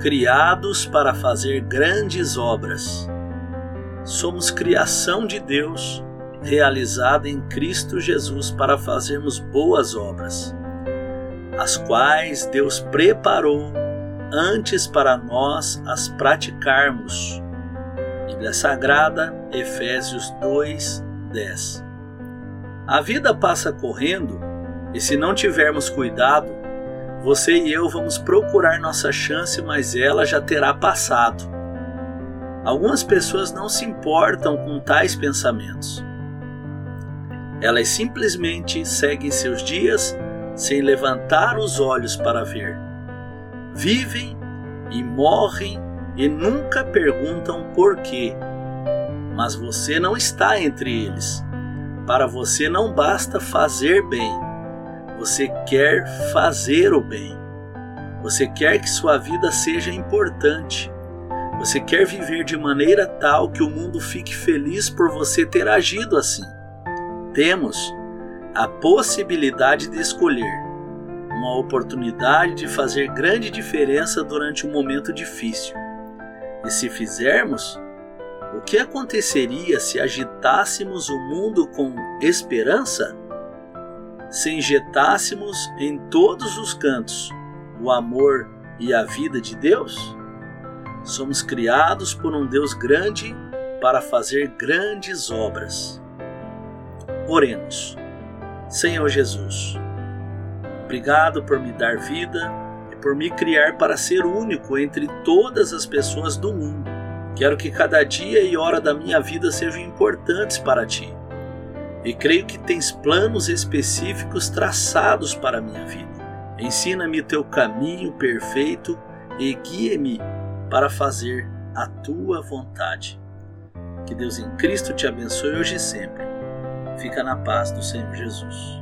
criados para fazer grandes obras. Somos criação de Deus, realizada em Cristo Jesus para fazermos boas obras, as quais Deus preparou antes para nós as praticarmos. Bíblia Sagrada, Efésios 2, 10. A vida passa correndo e se não tivermos cuidado, você e eu vamos procurar nossa chance, mas ela já terá passado. Algumas pessoas não se importam com tais pensamentos. Elas simplesmente seguem seus dias sem levantar os olhos para ver. Vivem e morrem e nunca perguntam por quê. Mas você não está entre eles. Para você não basta fazer bem você quer fazer o bem. Você quer que sua vida seja importante. Você quer viver de maneira tal que o mundo fique feliz por você ter agido assim. Temos a possibilidade de escolher uma oportunidade de fazer grande diferença durante um momento difícil. E se fizermos, o que aconteceria se agitássemos o mundo com esperança? Se injetássemos em todos os cantos o amor e a vida de Deus? Somos criados por um Deus grande para fazer grandes obras. Oremos. Senhor Jesus, obrigado por me dar vida e por me criar para ser único entre todas as pessoas do mundo. Quero que cada dia e hora da minha vida sejam importantes para ti e creio que tens planos específicos traçados para a minha vida. Ensina-me teu caminho perfeito e guia-me para fazer a tua vontade. Que Deus em Cristo te abençoe hoje e sempre. Fica na paz do Senhor Jesus.